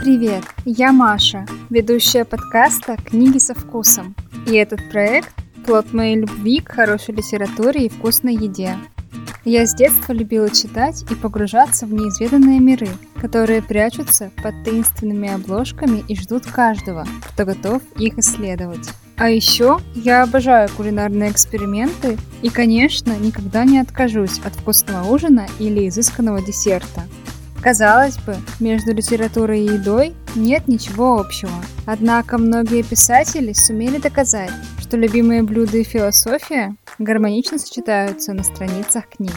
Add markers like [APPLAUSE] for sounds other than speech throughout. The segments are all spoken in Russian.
Привет, я Маша, ведущая подкаста «Книги со вкусом». И этот проект – плод моей любви к хорошей литературе и вкусной еде. Я с детства любила читать и погружаться в неизведанные миры, которые прячутся под таинственными обложками и ждут каждого, кто готов их исследовать. А еще я обожаю кулинарные эксперименты и, конечно, никогда не откажусь от вкусного ужина или изысканного десерта. Казалось бы, между литературой и едой нет ничего общего. Однако многие писатели сумели доказать, что любимые блюда и философия гармонично сочетаются на страницах книг.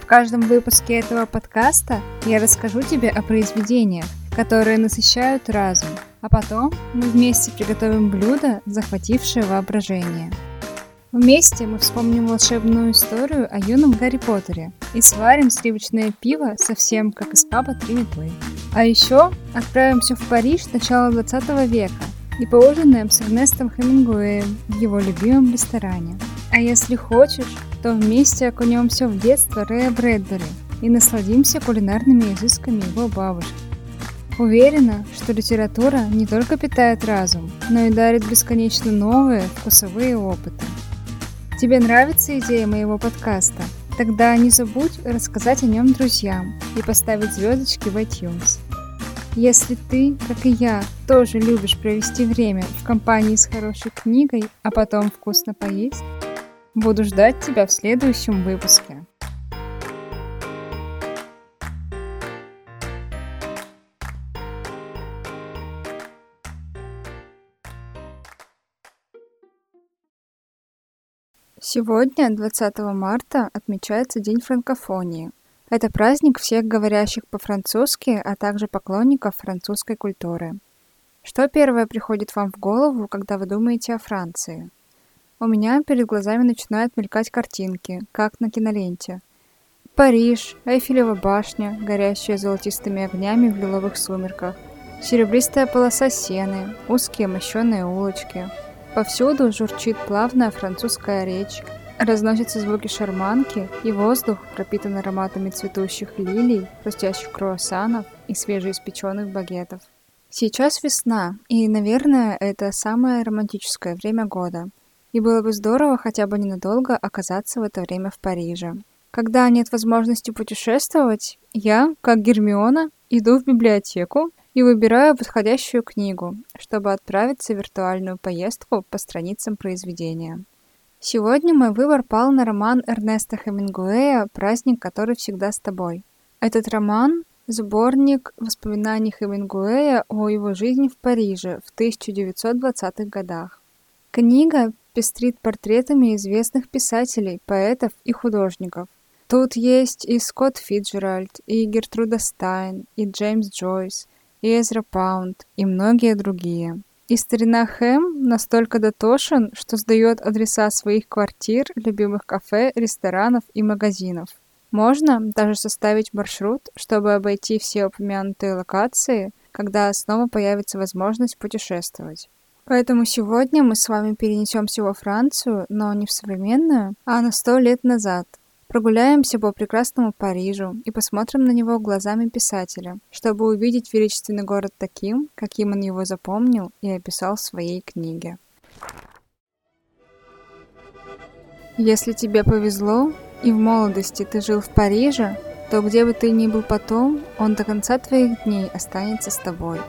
В каждом выпуске этого подкаста я расскажу тебе о произведениях, которые насыщают разум, а потом мы вместе приготовим блюдо, захватившее воображение. Вместе мы вспомним волшебную историю о юном Гарри Поттере и сварим сливочное пиво совсем как из паба три. А еще отправимся в Париж начала 20 века и поужинаем с Эрнестом Хемингуэем в его любимом ресторане. А если хочешь, то вместе окунемся в детство Рэя Брэдбери и насладимся кулинарными изысками его бабушки. Уверена, что литература не только питает разум, но и дарит бесконечно новые вкусовые опыты. Тебе нравится идея моего подкаста? Тогда не забудь рассказать о нем друзьям и поставить звездочки в iTunes. Если ты, как и я, тоже любишь провести время в компании с хорошей книгой, а потом вкусно поесть, буду ждать тебя в следующем выпуске. Сегодня, 20 марта, отмечается День франкофонии. Это праздник всех говорящих по-французски, а также поклонников французской культуры. Что первое приходит вам в голову, когда вы думаете о Франции? У меня перед глазами начинают мелькать картинки, как на киноленте. Париж, Эйфелева башня, горящая золотистыми огнями в лиловых сумерках, серебристая полоса сены, узкие мощеные улочки – Повсюду журчит плавная французская речь, разносятся звуки шарманки, и воздух пропитан ароматами цветущих лилий, хрустящих круассанов и свежеиспеченных багетов. Сейчас весна, и, наверное, это самое романтическое время года. И было бы здорово хотя бы ненадолго оказаться в это время в Париже. Когда нет возможности путешествовать, я, как Гермиона, иду в библиотеку и выбираю подходящую книгу, чтобы отправиться в виртуальную поездку по страницам произведения. Сегодня мой выбор пал на роман Эрнеста Хемингуэя «Праздник, который всегда с тобой». Этот роман – сборник воспоминаний Хемингуэя о его жизни в Париже в 1920-х годах. Книга пестрит портретами известных писателей, поэтов и художников. Тут есть и Скотт Фиджеральд, и Гертруда Стайн, и Джеймс Джойс, и Эзра Паунд, и многие другие. И старина Хэм настолько дотошен, что сдает адреса своих квартир, любимых кафе, ресторанов и магазинов. Можно даже составить маршрут, чтобы обойти все упомянутые локации, когда снова появится возможность путешествовать. Поэтому сегодня мы с вами перенесемся во Францию, но не в современную, а на сто лет назад – Прогуляемся по прекрасному Парижу и посмотрим на него глазами писателя, чтобы увидеть величественный город таким, каким он его запомнил и описал в своей книге. Если тебе повезло, и в молодости ты жил в Париже, то где бы ты ни был потом, он до конца твоих дней останется с тобой.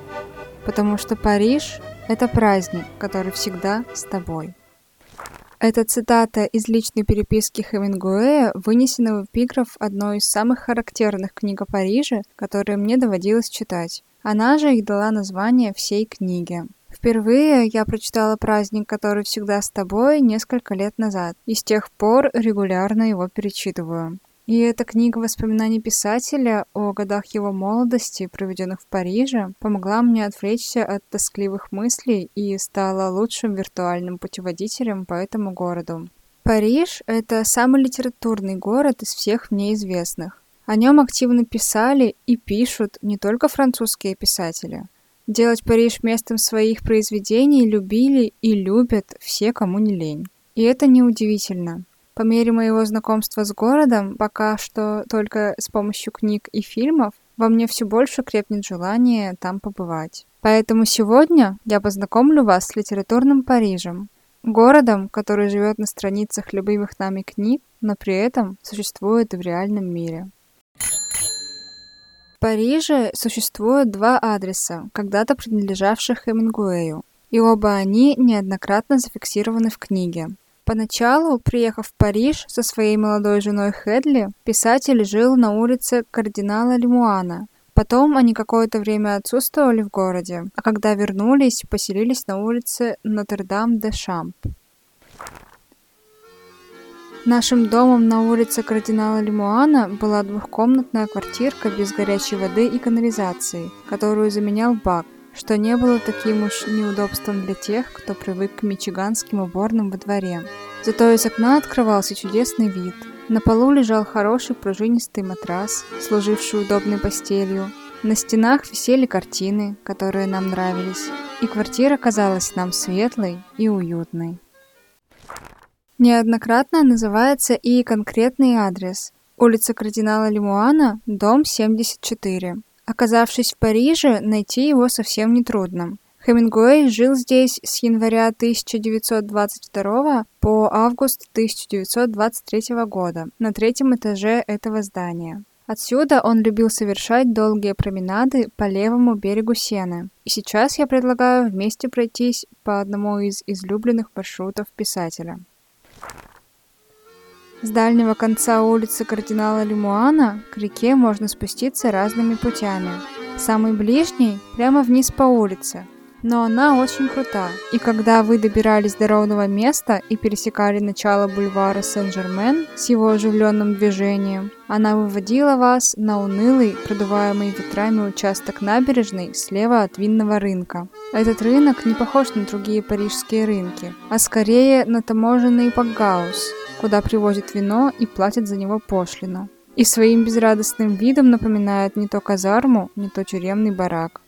Потому что Париж – это праздник, который всегда с тобой. Эта цитата из личной переписки Хемингуэя вынесена в эпиграф одной из самых характерных книг о Париже, которые мне доводилось читать. Она же и дала название всей книге. Впервые я прочитала праздник, который всегда с тобой, несколько лет назад, и с тех пор регулярно его перечитываю. И эта книга воспоминаний писателя о годах его молодости, проведенных в Париже, помогла мне отвлечься от тоскливых мыслей и стала лучшим виртуальным путеводителем по этому городу. Париж – это самый литературный город из всех мне известных. О нем активно писали и пишут не только французские писатели. Делать Париж местом своих произведений любили и любят все, кому не лень. И это неудивительно. По мере моего знакомства с городом, пока что только с помощью книг и фильмов, во мне все больше крепнет желание там побывать. Поэтому сегодня я познакомлю вас с литературным Парижем, городом, который живет на страницах любимых нами книг, но при этом существует в реальном мире. В Париже существует два адреса, когда-то принадлежавших Хемингуэю, и оба они неоднократно зафиксированы в книге. Поначалу, приехав в Париж со своей молодой женой Хедли, писатель жил на улице кардинала Лемуана. Потом они какое-то время отсутствовали в городе, а когда вернулись, поселились на улице Нотр-Дам-де-Шамп. Нашим домом на улице кардинала Лемуана была двухкомнатная квартирка без горячей воды и канализации, которую заменял бак, что не было таким уж неудобством для тех, кто привык к мичиганским уборным во дворе. Зато из окна открывался чудесный вид. На полу лежал хороший пружинистый матрас, служивший удобной постелью. На стенах висели картины, которые нам нравились, и квартира казалась нам светлой и уютной. Неоднократно называется и конкретный адрес. Улица кардинала Лемуана, дом 74. Оказавшись в Париже, найти его совсем нетрудно. Хемингуэй жил здесь с января 1922 по август 1923 года на третьем этаже этого здания. Отсюда он любил совершать долгие променады по левому берегу Сены. И сейчас я предлагаю вместе пройтись по одному из излюбленных маршрутов писателя. С дальнего конца улицы кардинала Лемуана к реке можно спуститься разными путями. Самый ближний – прямо вниз по улице, но она очень крута. И когда вы добирались до ровного места и пересекали начало бульвара Сен-Жермен с его оживленным движением, она выводила вас на унылый, продуваемый ветрами участок набережной слева от винного рынка. Этот рынок не похож на другие парижские рынки, а скорее на таможенный Пакгаус, куда привозят вино и платят за него пошлину. И своим безрадостным видом напоминает не то казарму, не то тюремный барак.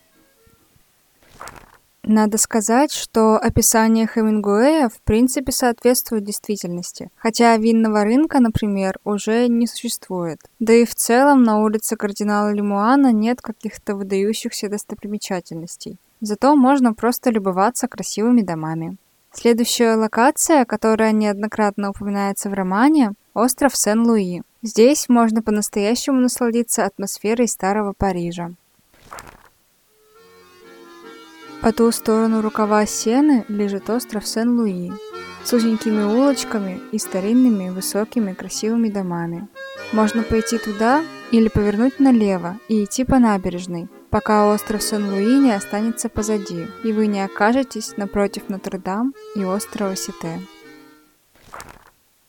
Надо сказать, что описание Хемингуэя в принципе соответствует действительности, хотя винного рынка, например, уже не существует. Да и в целом на улице кардинала Лемуана нет каких-то выдающихся достопримечательностей. Зато можно просто любоваться красивыми домами. Следующая локация, которая неоднократно упоминается в романе – остров Сен-Луи. Здесь можно по-настоящему насладиться атмосферой старого Парижа. По ту сторону рукава Сены лежит остров Сен-Луи с узенькими улочками и старинными высокими красивыми домами. Можно пойти туда или повернуть налево и идти по набережной, пока остров Сен-Луи не останется позади, и вы не окажетесь напротив Нотр-Дам и острова Сите.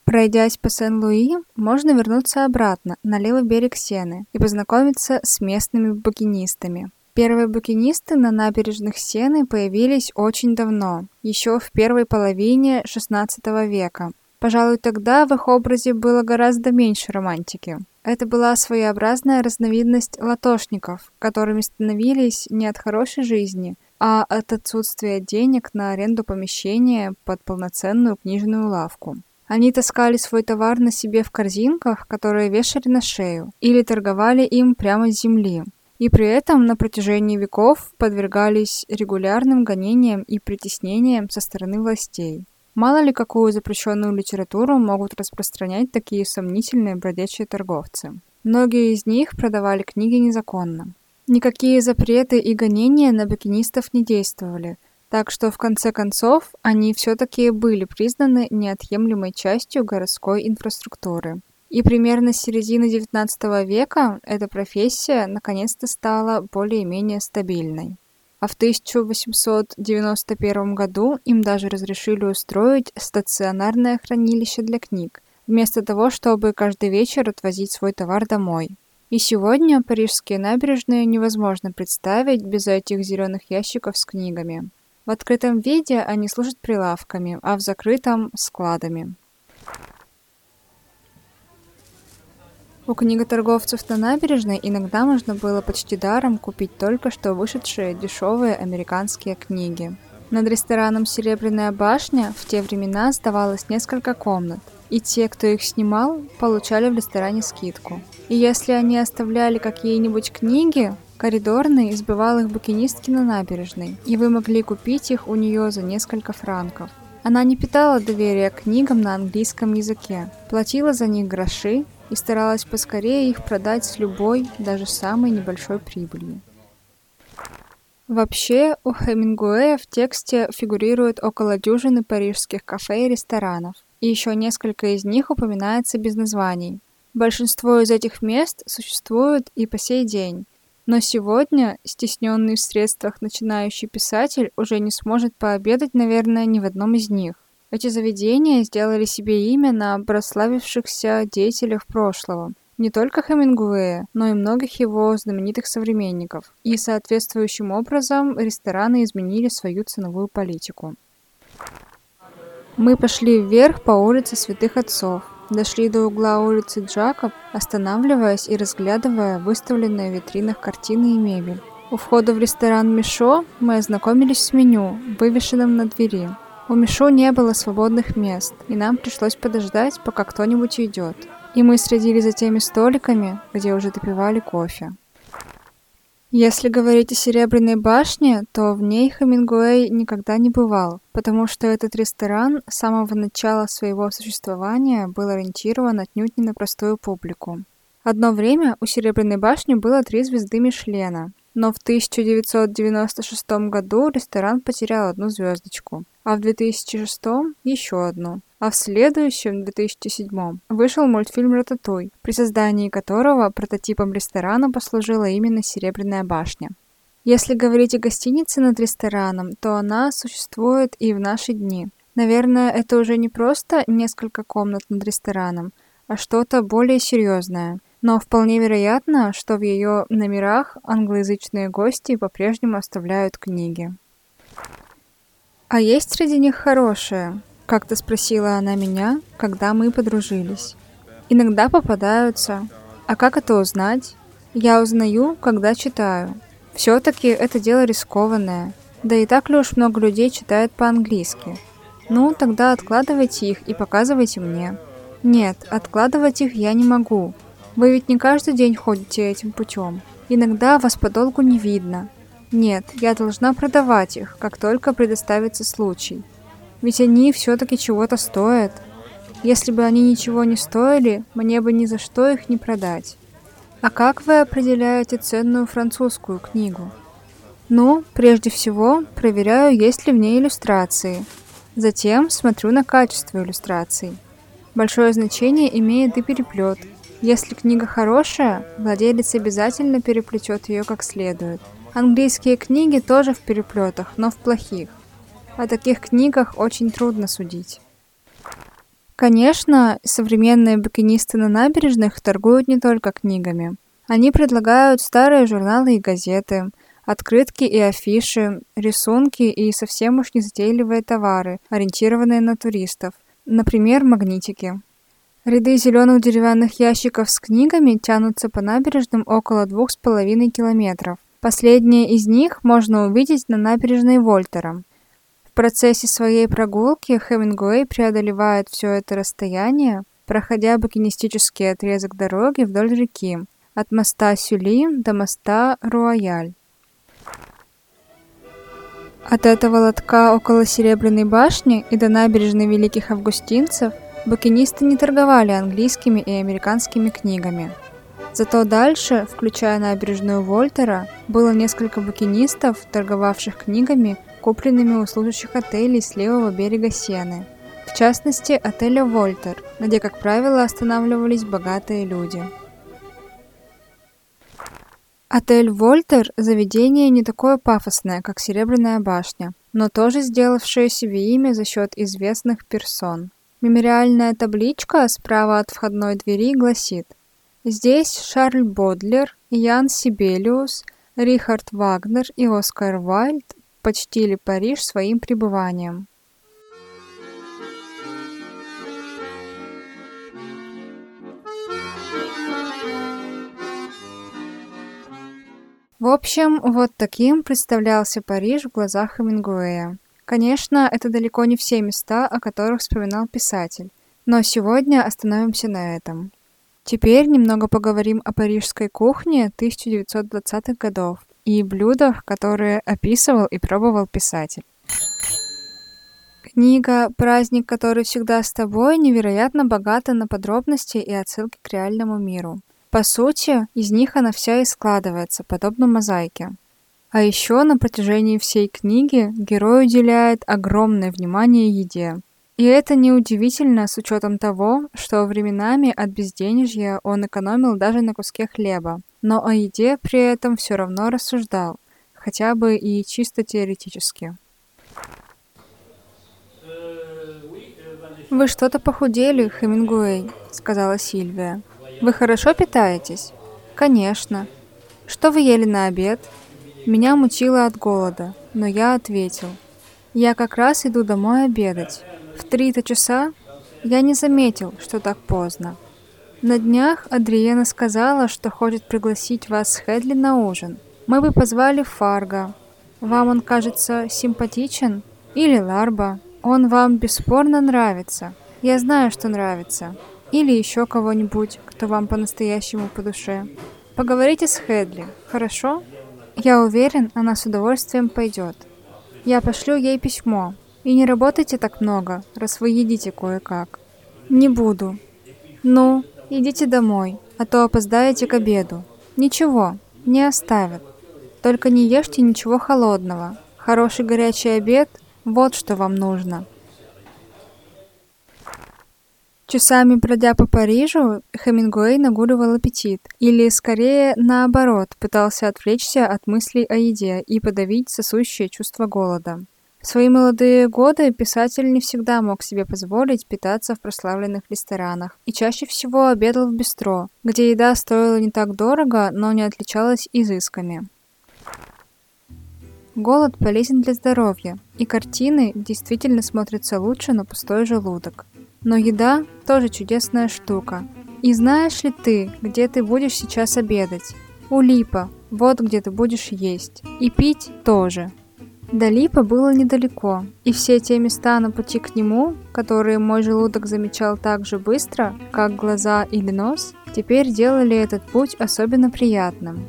Пройдясь по Сен-Луи, можно вернуться обратно на левый берег Сены и познакомиться с местными букинистами. Первые букинисты на набережных Сены появились очень давно, еще в первой половине XVI века. Пожалуй, тогда в их образе было гораздо меньше романтики. Это была своеобразная разновидность латошников, которыми становились не от хорошей жизни, а от отсутствия денег на аренду помещения под полноценную книжную лавку. Они таскали свой товар на себе в корзинках, которые вешали на шею, или торговали им прямо с земли. И при этом на протяжении веков подвергались регулярным гонениям и притеснениям со стороны властей. Мало ли какую запрещенную литературу могут распространять такие сомнительные бродячие торговцы. Многие из них продавали книги незаконно. Никакие запреты и гонения на букинистов не действовали, так что в конце концов они все-таки были признаны неотъемлемой частью городской инфраструктуры. И примерно с середины XIX века эта профессия наконец-то стала более-менее стабильной а в 1891 году им даже разрешили устроить стационарное хранилище для книг, вместо того, чтобы каждый вечер отвозить свой товар домой. И сегодня парижские набережные невозможно представить без этих зеленых ящиков с книгами. В открытом виде они служат прилавками, а в закрытом – складами. У книготорговцев на набережной иногда можно было почти даром купить только что вышедшие дешевые американские книги. Над рестораном «Серебряная башня» в те времена сдавалось несколько комнат, и те, кто их снимал, получали в ресторане скидку. И если они оставляли какие-нибудь книги, коридорный избивал их букинистки на набережной, и вы могли купить их у нее за несколько франков. Она не питала доверия книгам на английском языке, платила за них гроши и старалась поскорее их продать с любой, даже самой небольшой прибылью. Вообще, у Хемингуэя в тексте фигурирует около дюжины парижских кафе и ресторанов, и еще несколько из них упоминается без названий. Большинство из этих мест существуют и по сей день, но сегодня стесненный в средствах начинающий писатель уже не сможет пообедать, наверное, ни в одном из них. Эти заведения сделали себе имя на прославившихся деятелях прошлого, не только Хемингуэя, но и многих его знаменитых современников, и соответствующим образом рестораны изменили свою ценовую политику. Мы пошли вверх по улице Святых Отцов, дошли до угла улицы Джакоб, останавливаясь и разглядывая выставленные в витринах картины и мебель. У входа в ресторан Мишо мы ознакомились с меню, вывешенным на двери. У Мишо не было свободных мест, и нам пришлось подождать, пока кто-нибудь уйдет и мы следили за теми столиками, где уже допивали кофе. Если говорить о Серебряной башне, то в ней Хемингуэй никогда не бывал, потому что этот ресторан с самого начала своего существования был ориентирован отнюдь не на простую публику. Одно время у Серебряной башни было три звезды Мишлена, но в 1996 году ресторан потерял одну звездочку, а в 2006 еще одну. А в следующем, 2007, вышел мультфильм «Рататуй», при создании которого прототипом ресторана послужила именно Серебряная башня. Если говорить о гостинице над рестораном, то она существует и в наши дни. Наверное, это уже не просто несколько комнат над рестораном, а что-то более серьезное. Но вполне вероятно, что в ее номерах англоязычные гости по-прежнему оставляют книги. А есть среди них хорошие? Как-то спросила она меня, когда мы подружились. Иногда попадаются. А как это узнать? Я узнаю, когда читаю. Все-таки это дело рискованное. Да и так ли уж много людей читает по-английски? Ну, тогда откладывайте их и показывайте мне. Нет, откладывать их я не могу. Вы ведь не каждый день ходите этим путем. Иногда вас подолгу не видно. Нет, я должна продавать их, как только предоставится случай. Ведь они все-таки чего-то стоят. Если бы они ничего не стоили, мне бы ни за что их не продать. А как вы определяете ценную французскую книгу? Ну, прежде всего, проверяю, есть ли в ней иллюстрации. Затем смотрю на качество иллюстраций. Большое значение имеет и переплет. Если книга хорошая, владелец обязательно переплетет ее как следует. Английские книги тоже в переплетах, но в плохих. О таких книгах очень трудно судить. Конечно, современные букинисты на набережных торгуют не только книгами. Они предлагают старые журналы и газеты, открытки и афиши, рисунки и совсем уж незатейливые товары, ориентированные на туристов, например, магнитики. Ряды зеленых деревянных ящиков с книгами тянутся по набережным около двух с половиной километров. Последние из них можно увидеть на набережной Вольтера процессе своей прогулки Хемингуэй преодолевает все это расстояние, проходя букинистический отрезок дороги вдоль реки, от моста Сюли до моста Руаяль. От этого лотка около Серебряной башни и до набережной Великих Августинцев букинисты не торговали английскими и американскими книгами. Зато дальше, включая набережную Вольтера, было несколько букинистов, торговавших книгами купленными у служащих отелей с левого берега Сены. В частности, отеля «Вольтер», где, как правило, останавливались богатые люди. Отель «Вольтер» – заведение не такое пафосное, как «Серебряная башня», но тоже сделавшее себе имя за счет известных персон. Мемориальная табличка справа от входной двери гласит «Здесь Шарль Бодлер, Ян Сибелиус, Рихард Вагнер и Оскар Вальд почтили Париж своим пребыванием. В общем, вот таким представлялся Париж в глазах Хемингуэя. Конечно, это далеко не все места, о которых вспоминал писатель. Но сегодня остановимся на этом. Теперь немного поговорим о парижской кухне 1920-х годов и блюдах, которые описывал и пробовал писатель. Книга «Праздник, который всегда с тобой» невероятно богата на подробности и отсылки к реальному миру. По сути, из них она вся и складывается, подобно мозаике. А еще на протяжении всей книги герой уделяет огромное внимание еде. И это неудивительно с учетом того, что временами от безденежья он экономил даже на куске хлеба, но о еде при этом все равно рассуждал, хотя бы и чисто теоретически. «Вы что-то похудели, Хемингуэй», — сказала Сильвия. «Вы хорошо питаетесь?» «Конечно». «Что вы ели на обед?» Меня мучило от голода, но я ответил. «Я как раз иду домой обедать. В три-то часа я не заметил, что так поздно. На днях Адриена сказала, что хочет пригласить вас с Хедли на ужин. Мы бы позвали Фарго. Вам он кажется симпатичен? Или Ларба?» Он вам бесспорно нравится. Я знаю, что нравится. Или еще кого-нибудь, кто вам по-настоящему по душе. Поговорите с Хедли, хорошо? Я уверен, она с удовольствием пойдет. Я пошлю ей письмо. И не работайте так много, раз вы едите кое-как. Не буду. Ну, идите домой, а то опоздаете к обеду. Ничего, не оставят. Только не ешьте ничего холодного. Хороший горячий обед вот что вам нужно. Часами бродя по Парижу, Хемингуэй нагуливал аппетит, или, скорее, наоборот, пытался отвлечься от мыслей о еде и подавить сосущее чувство голода. В свои молодые годы писатель не всегда мог себе позволить питаться в прославленных ресторанах и чаще всего обедал в бистро, где еда стоила не так дорого, но не отличалась изысками. Голод полезен для здоровья, и картины действительно смотрятся лучше на пустой желудок. Но еда тоже чудесная штука. И знаешь ли ты, где ты будешь сейчас обедать? У Липа, вот где ты будешь есть. И пить тоже. До Липа было недалеко, и все те места на пути к нему, которые мой желудок замечал так же быстро, как глаза или нос, теперь делали этот путь особенно приятным.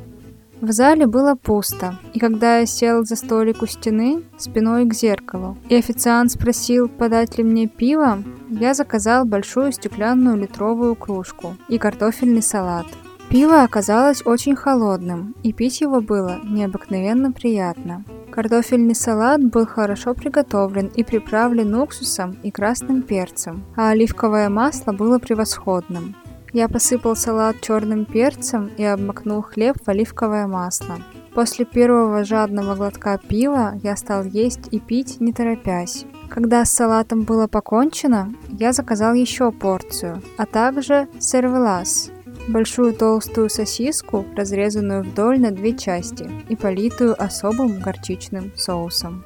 В зале было пусто, и когда я сел за столик у стены, спиной к зеркалу, и официант спросил, подать ли мне пиво, я заказал большую стеклянную литровую кружку и картофельный салат. Пиво оказалось очень холодным, и пить его было необыкновенно приятно. Картофельный салат был хорошо приготовлен и приправлен уксусом и красным перцем, а оливковое масло было превосходным. Я посыпал салат черным перцем и обмакнул хлеб в оливковое масло. После первого жадного глотка пива я стал есть и пить, не торопясь. Когда с салатом было покончено, я заказал еще порцию, а также сервелас – большую толстую сосиску, разрезанную вдоль на две части и политую особым горчичным соусом.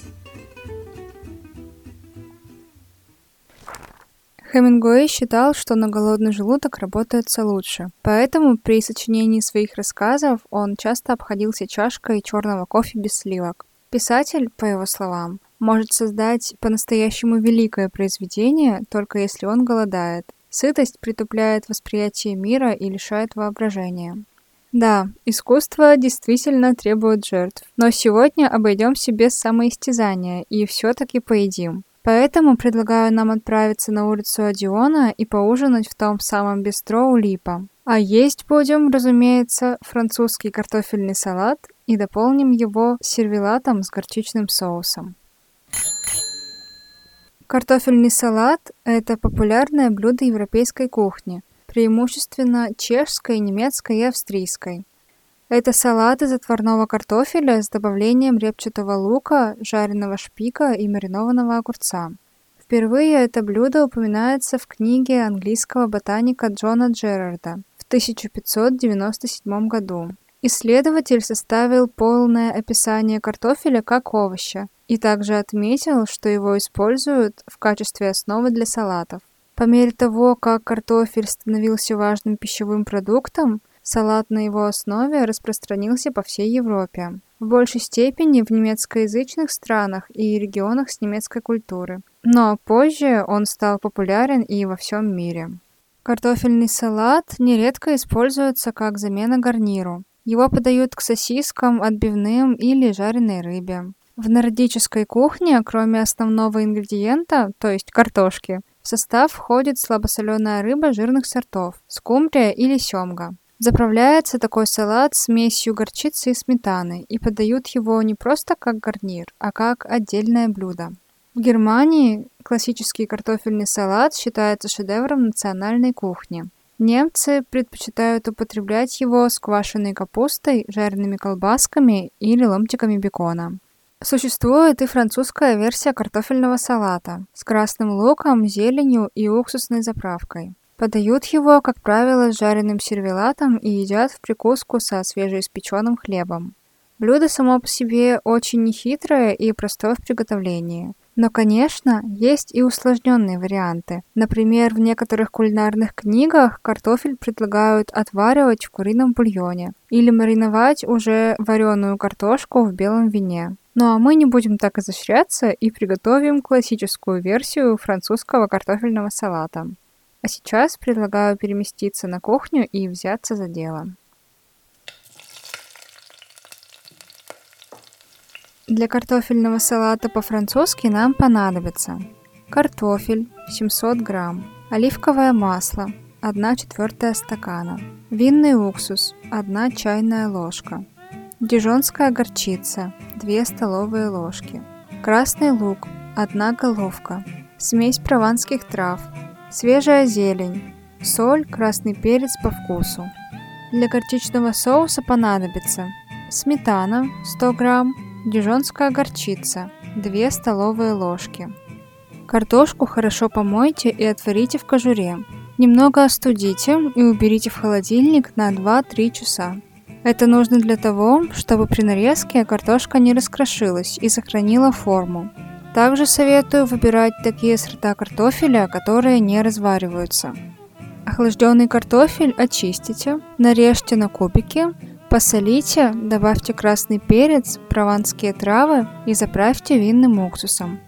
Хемингуэй считал, что на голодный желудок работается лучше. Поэтому при сочинении своих рассказов он часто обходился чашкой черного кофе без сливок. Писатель, по его словам, может создать по-настоящему великое произведение, только если он голодает. Сытость притупляет восприятие мира и лишает воображения. Да, искусство действительно требует жертв, но сегодня обойдемся без самоистязания и все-таки поедим. Поэтому предлагаю нам отправиться на улицу Одиона и поужинать в том самом бистро у Липа. А есть будем, разумеется, французский картофельный салат и дополним его сервелатом с горчичным соусом. Картофельный салат – это популярное блюдо европейской кухни, преимущественно чешской, немецкой и австрийской. Это салат из отварного картофеля с добавлением репчатого лука, жареного шпика и маринованного огурца. Впервые это блюдо упоминается в книге английского ботаника Джона Джерарда в 1597 году. Исследователь составил полное описание картофеля как овоща и также отметил, что его используют в качестве основы для салатов. По мере того, как картофель становился важным пищевым продуктом, Салат на его основе распространился по всей Европе, в большей степени в немецкоязычных странах и регионах с немецкой культуры. но позже он стал популярен и во всем мире. Картофельный салат нередко используется как замена гарниру. Его подают к сосискам, отбивным или жареной рыбе. В нордической кухне, кроме основного ингредиента, то есть картошки, в состав входит слабосоленая рыба жирных сортов, скумбрия или семга. Заправляется такой салат смесью горчицы и сметаны и подают его не просто как гарнир, а как отдельное блюдо. В Германии классический картофельный салат считается шедевром национальной кухни. Немцы предпочитают употреблять его с квашеной капустой, жареными колбасками или ломтиками бекона. Существует и французская версия картофельного салата с красным луком, зеленью и уксусной заправкой. Подают его, как правило, с жареным сервелатом и едят в прикуску со свежеиспеченным хлебом. Блюдо само по себе очень нехитрое и простое в приготовлении. Но, конечно, есть и усложненные варианты. Например, в некоторых кулинарных книгах картофель предлагают отваривать в курином бульоне или мариновать уже вареную картошку в белом вине. Ну а мы не будем так изощряться и приготовим классическую версию французского картофельного салата. А сейчас предлагаю переместиться на кухню и взяться за дело. Для картофельного салата по-французски нам понадобится картофель 700 грамм, оливковое масло 1 четвертая стакана, винный уксус 1 чайная ложка, Дижонская горчица 2 столовые ложки. Красный лук 1 головка. Смесь прованских трав. Свежая зелень. Соль, красный перец по вкусу. Для горчичного соуса понадобится сметана 100 грамм, дижонская горчица 2 столовые ложки. Картошку хорошо помойте и отварите в кожуре. Немного остудите и уберите в холодильник на 2-3 часа. Это нужно для того, чтобы при нарезке картошка не раскрошилась и сохранила форму. Также советую выбирать такие сорта картофеля, которые не развариваются. Охлажденный картофель очистите, нарежьте на кубики, посолите, добавьте красный перец, прованские травы и заправьте винным уксусом.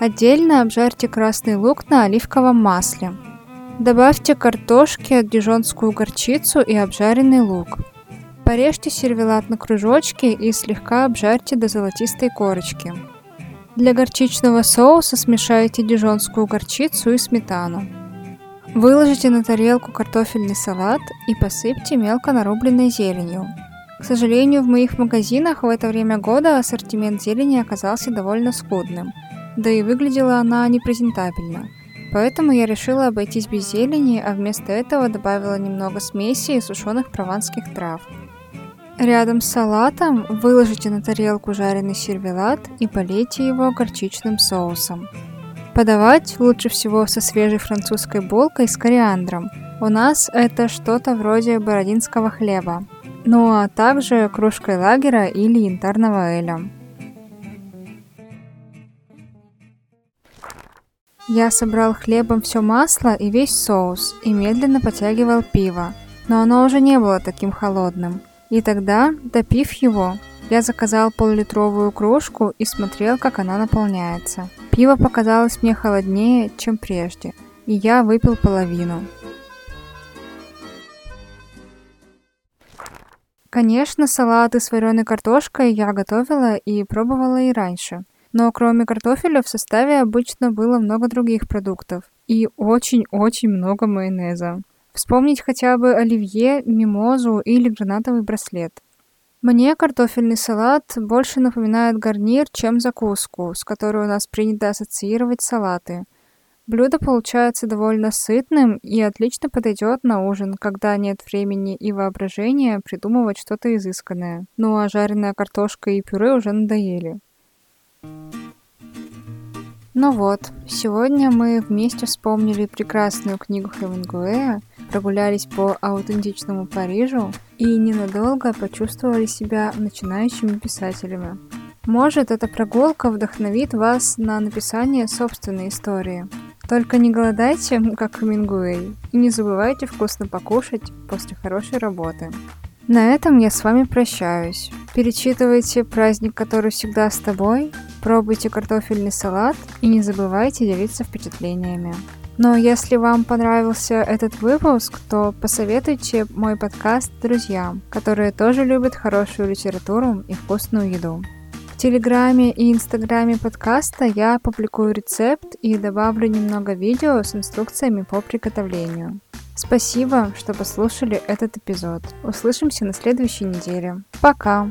Отдельно обжарьте красный лук на оливковом масле. Добавьте картошке дижонскую горчицу и обжаренный лук. Порежьте сервелат на кружочки и слегка обжарьте до золотистой корочки. Для горчичного соуса смешайте дижонскую горчицу и сметану. Выложите на тарелку картофельный салат и посыпьте мелко нарубленной зеленью. К сожалению, в моих магазинах в это время года ассортимент зелени оказался довольно скудным, да и выглядела она непрезентабельно. Поэтому я решила обойтись без зелени, а вместо этого добавила немного смеси и сушеных прованских трав – Рядом с салатом выложите на тарелку жареный сервелат и полейте его горчичным соусом. Подавать лучше всего со свежей французской булкой с кориандром. У нас это что-то вроде бородинского хлеба. Ну а также кружкой лагера или янтарного эля. Я собрал хлебом все масло и весь соус и медленно потягивал пиво, но оно уже не было таким холодным – и тогда, допив его, я заказал полулитровую кружку и смотрел, как она наполняется. Пиво показалось мне холоднее, чем прежде, и я выпил половину. Конечно, салаты с вареной картошкой я готовила и пробовала и раньше. Но кроме картофеля в составе обычно было много других продуктов. И очень-очень много майонеза. Вспомнить хотя бы оливье, мимозу или гранатовый браслет. Мне картофельный салат больше напоминает гарнир, чем закуску, с которой у нас принято ассоциировать салаты. Блюдо получается довольно сытным и отлично подойдет на ужин, когда нет времени и воображения придумывать что-то изысканное. Ну а жареная картошка и пюре уже надоели. Ну вот, сегодня мы вместе вспомнили прекрасную книгу Хемингуэя, прогулялись по аутентичному Парижу и ненадолго почувствовали себя начинающими писателями. Может, эта прогулка вдохновит вас на написание собственной истории. Только не голодайте, [LAUGHS] как Хемингуэй, и не забывайте вкусно покушать после хорошей работы. На этом я с вами прощаюсь. Перечитывайте «Праздник, который всегда с тобой», Пробуйте картофельный салат и не забывайте делиться впечатлениями. Но если вам понравился этот выпуск, то посоветуйте мой подкаст друзьям, которые тоже любят хорошую литературу и вкусную еду. В Телеграме и Инстаграме подкаста я публикую рецепт и добавлю немного видео с инструкциями по приготовлению. Спасибо, что послушали этот эпизод. Услышимся на следующей неделе. Пока!